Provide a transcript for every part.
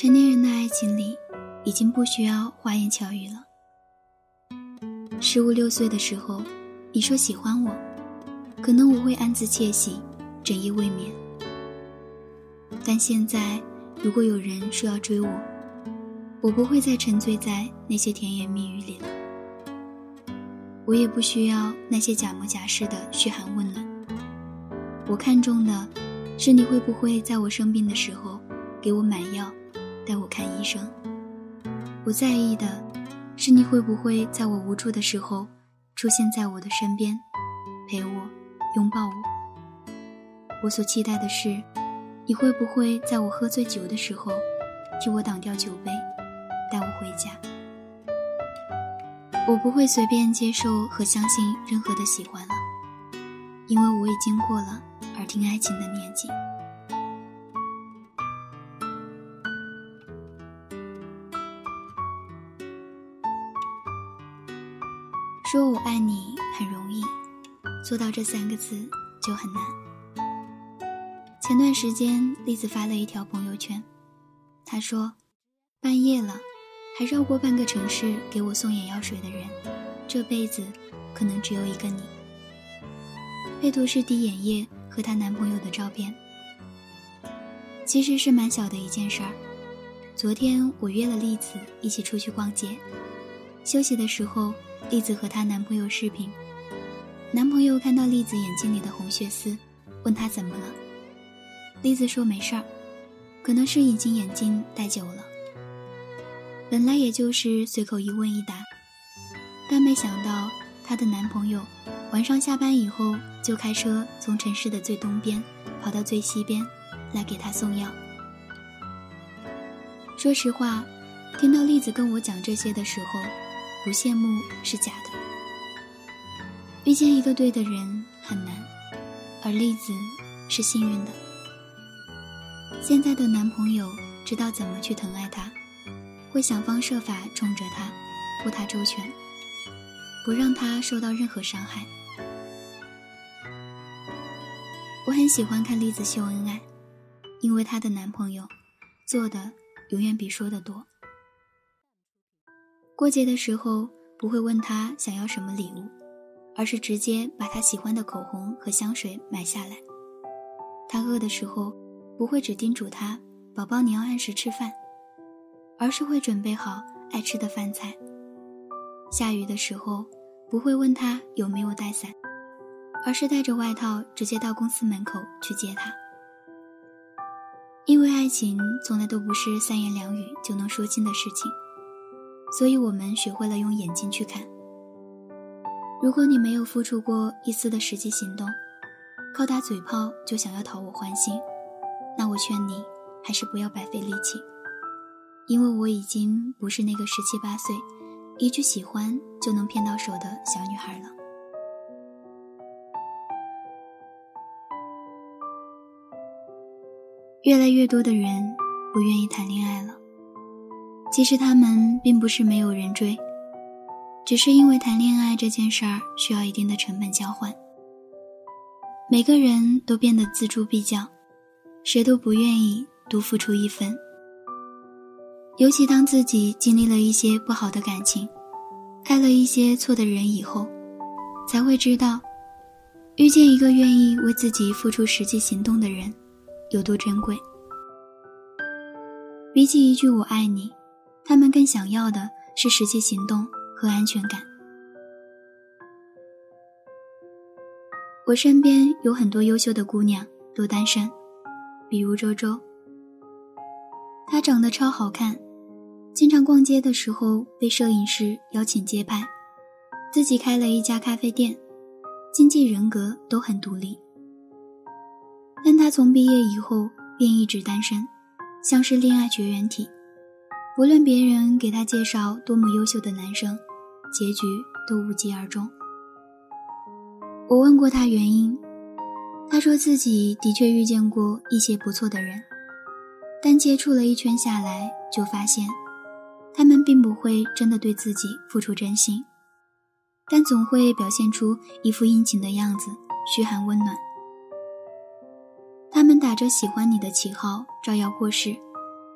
成年人的爱情里，已经不需要花言巧语了。十五六岁的时候，你说喜欢我，可能我会暗自窃喜，整夜未眠。但现在，如果有人说要追我，我不会再沉醉在那些甜言蜜语里了。我也不需要那些假模假式的嘘寒问暖。我看重的，是你会不会在我生病的时候给我买药，带我看医生。我在意的，是你会不会在我无助的时候出现在我的身边，陪我，拥抱我。我所期待的是。你会不会在我喝醉酒的时候，替我挡掉酒杯，带我回家？我不会随便接受和相信任何的喜欢了，因为我已经过了耳听爱情的年纪。爱你很容易，做到这三个字就很难。前段时间，栗子发了一条朋友圈，她说：“半夜了，还绕过半个城市给我送眼药水的人，这辈子可能只有一个你。”配图是滴眼液和她男朋友的照片。其实是蛮小的一件事儿。昨天我约了栗子一起出去逛街，休息的时候，栗子和她男朋友视频，男朋友看到栗子眼睛里的红血丝，问她怎么了。栗子说：“没事儿，可能是隐形眼镜戴久了。本来也就是随口一问一答，但没想到她的男朋友晚上下班以后就开车从城市的最东边跑到最西边来给她送药。说实话，听到栗子跟我讲这些的时候，不羡慕是假的。遇见一个对的人很难，而栗子是幸运的。”现在的男朋友知道怎么去疼爱她，会想方设法宠着她，护她周全，不让她受到任何伤害。我很喜欢看栗子秀恩爱，因为她的男朋友做的永远比说的多。过节的时候不会问他想要什么礼物，而是直接把他喜欢的口红和香水买下来。他饿的时候。不会只叮嘱他，宝宝你要按时吃饭，而是会准备好爱吃的饭菜。下雨的时候，不会问他有没有带伞，而是带着外套直接到公司门口去接他。因为爱情从来都不是三言两语就能说清的事情，所以我们学会了用眼睛去看。如果你没有付出过一丝的实际行动，靠打嘴炮就想要讨我欢心。那我劝你，还是不要白费力气，因为我已经不是那个十七八岁，一句喜欢就能骗到手的小女孩了。越来越多的人不愿意谈恋爱了，其实他们并不是没有人追，只是因为谈恋爱这件事儿需要一定的成本交换，每个人都变得锱铢必较。谁都不愿意多付出一分，尤其当自己经历了一些不好的感情，爱了一些错的人以后，才会知道，遇见一个愿意为自己付出实际行动的人，有多珍贵。比起一句“我爱你”，他们更想要的是实际行动和安全感。我身边有很多优秀的姑娘都单身。比如周周，她长得超好看，经常逛街的时候被摄影师邀请街拍，自己开了一家咖啡店，经济人格都很独立。但她从毕业以后便一直单身，像是恋爱绝缘体，无论别人给她介绍多么优秀的男生，结局都无疾而终。我问过她原因。他说自己的确遇见过一些不错的人，但接触了一圈下来，就发现，他们并不会真的对自己付出真心，但总会表现出一副殷勤的样子，嘘寒问暖。他们打着喜欢你的旗号招摇过市，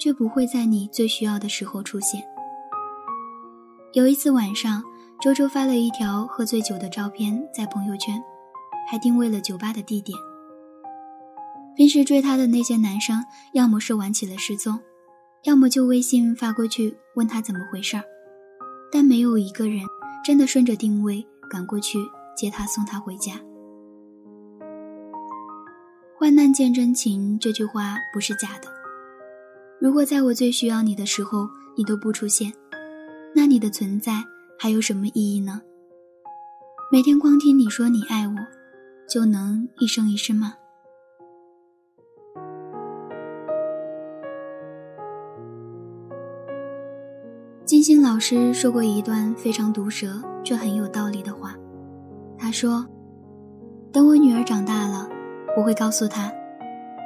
却不会在你最需要的时候出现。有一次晚上，周周发了一条喝醉酒的照片在朋友圈，还定位了酒吧的地点。平时追她的那些男生，要么是玩起了失踪，要么就微信发过去问他怎么回事儿，但没有一个人真的顺着定位赶过去接她送她回家。患难见真情这句话不是假的。如果在我最需要你的时候你都不出现，那你的存在还有什么意义呢？每天光听你说你爱我，就能一生一世吗？金星老师说过一段非常毒舌却很有道理的话，他说：“等我女儿长大了。”我会告诉她，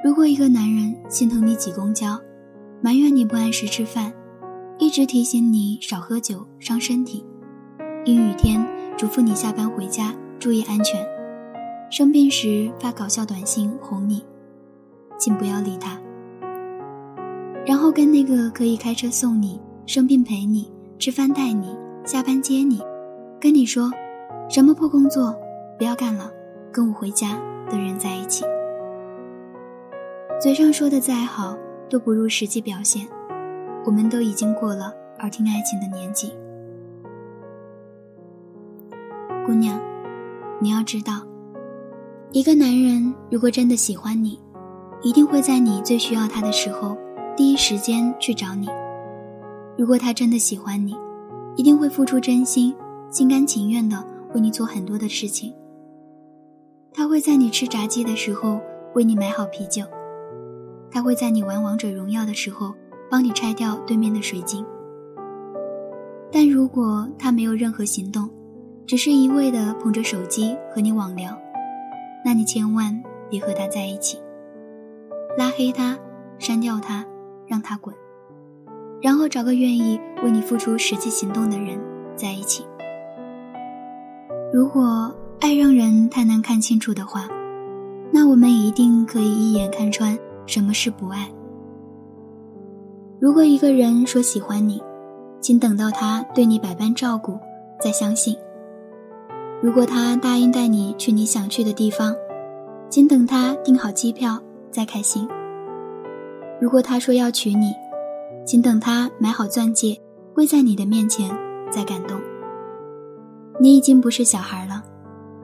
如果一个男人心疼你挤公交，埋怨你不按时吃饭，一直提醒你少喝酒伤身体，阴雨天嘱咐你下班回家注意安全，生病时发搞笑短信哄你，请不要理他。然后跟那个可以开车送你、生病陪你、吃饭带你、下班接你、跟你说什么破工作不要干了，跟我回家。的人在一起，嘴上说的再好，都不如实际表现。我们都已经过了耳听爱情的年纪，姑娘，你要知道，一个男人如果真的喜欢你，一定会在你最需要他的时候，第一时间去找你。如果他真的喜欢你，一定会付出真心，心甘情愿的为你做很多的事情。他会在你吃炸鸡的时候为你买好啤酒，他会在你玩王者荣耀的时候帮你拆掉对面的水晶。但如果他没有任何行动，只是一味的捧着手机和你网聊，那你千万别和他在一起，拉黑他，删掉他，让他滚，然后找个愿意为你付出实际行动的人在一起。如果。爱让人太难看清楚的话，那我们一定可以一眼看穿什么是不爱。如果一个人说喜欢你，请等到他对你百般照顾再相信；如果他答应带你去你想去的地方，请等他订好机票再开心；如果他说要娶你，请等他买好钻戒跪在你的面前再感动。你已经不是小孩了。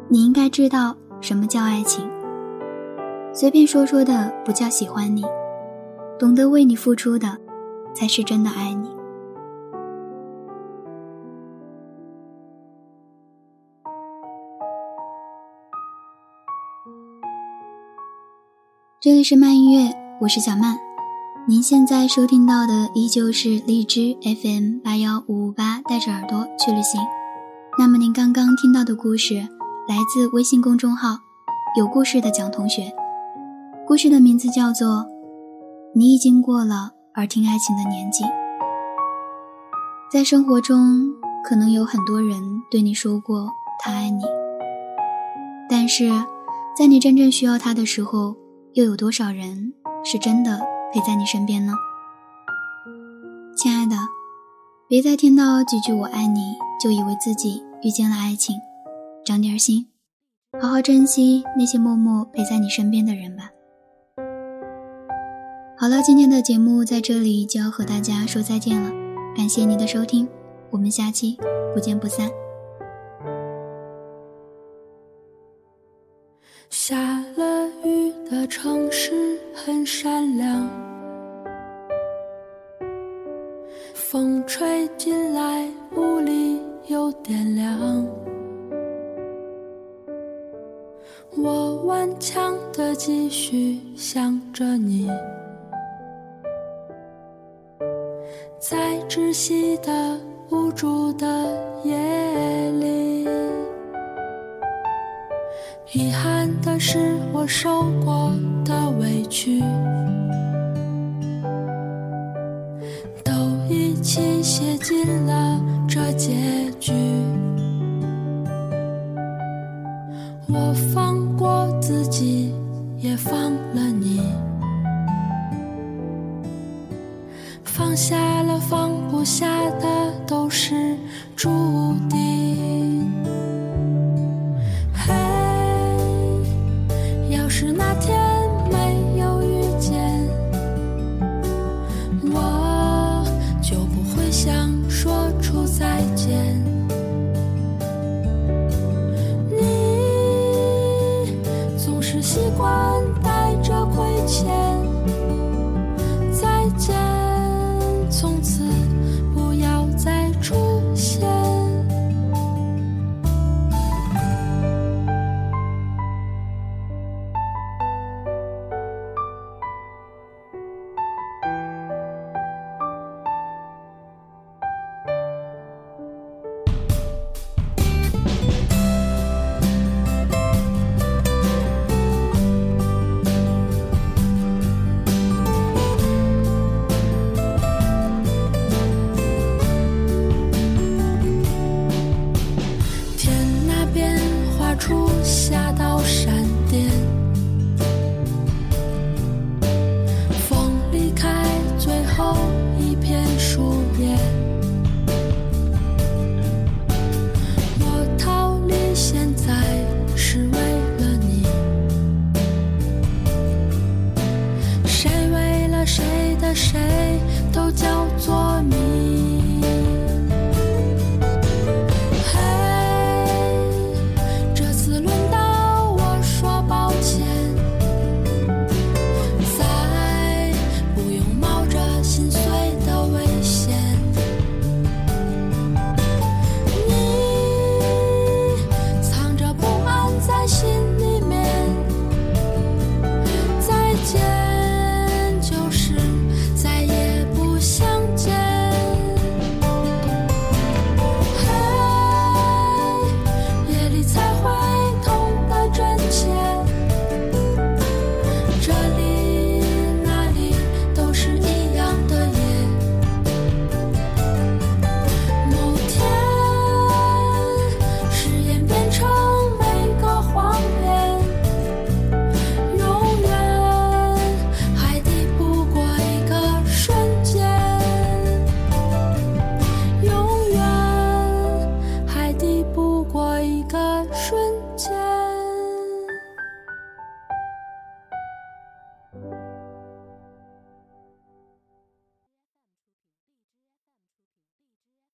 你应该知道什么叫爱情。随便说说的不叫喜欢你，懂得为你付出的，才是真的爱你。这里是慢音乐，我是小曼。您现在收听到的依旧是荔枝 FM 八幺五五八，带着耳朵去旅行。那么您刚刚听到的故事。来自微信公众号“有故事的蒋同学”，故事的名字叫做《你已经过了耳听爱情的年纪》。在生活中，可能有很多人对你说过他爱你，但是在你真正需要他的时候，又有多少人是真的陪在你身边呢？亲爱的，别再听到几句“我爱你”就以为自己遇见了爱情。长点心，好好珍惜那些默默陪在你身边的人吧。好了，今天的节目在这里就要和大家说再见了，感谢您的收听，我们下期不见不散。下了雨的城市很善良，窒息的无助的夜里，遗憾的是我受过的委屈，都一起写进了这结局。我放过。自己也放了你，放下了，放不下的都是注定。嘿，要是那天没有遇见，我就不会想说出再见。你总是习惯带着亏欠。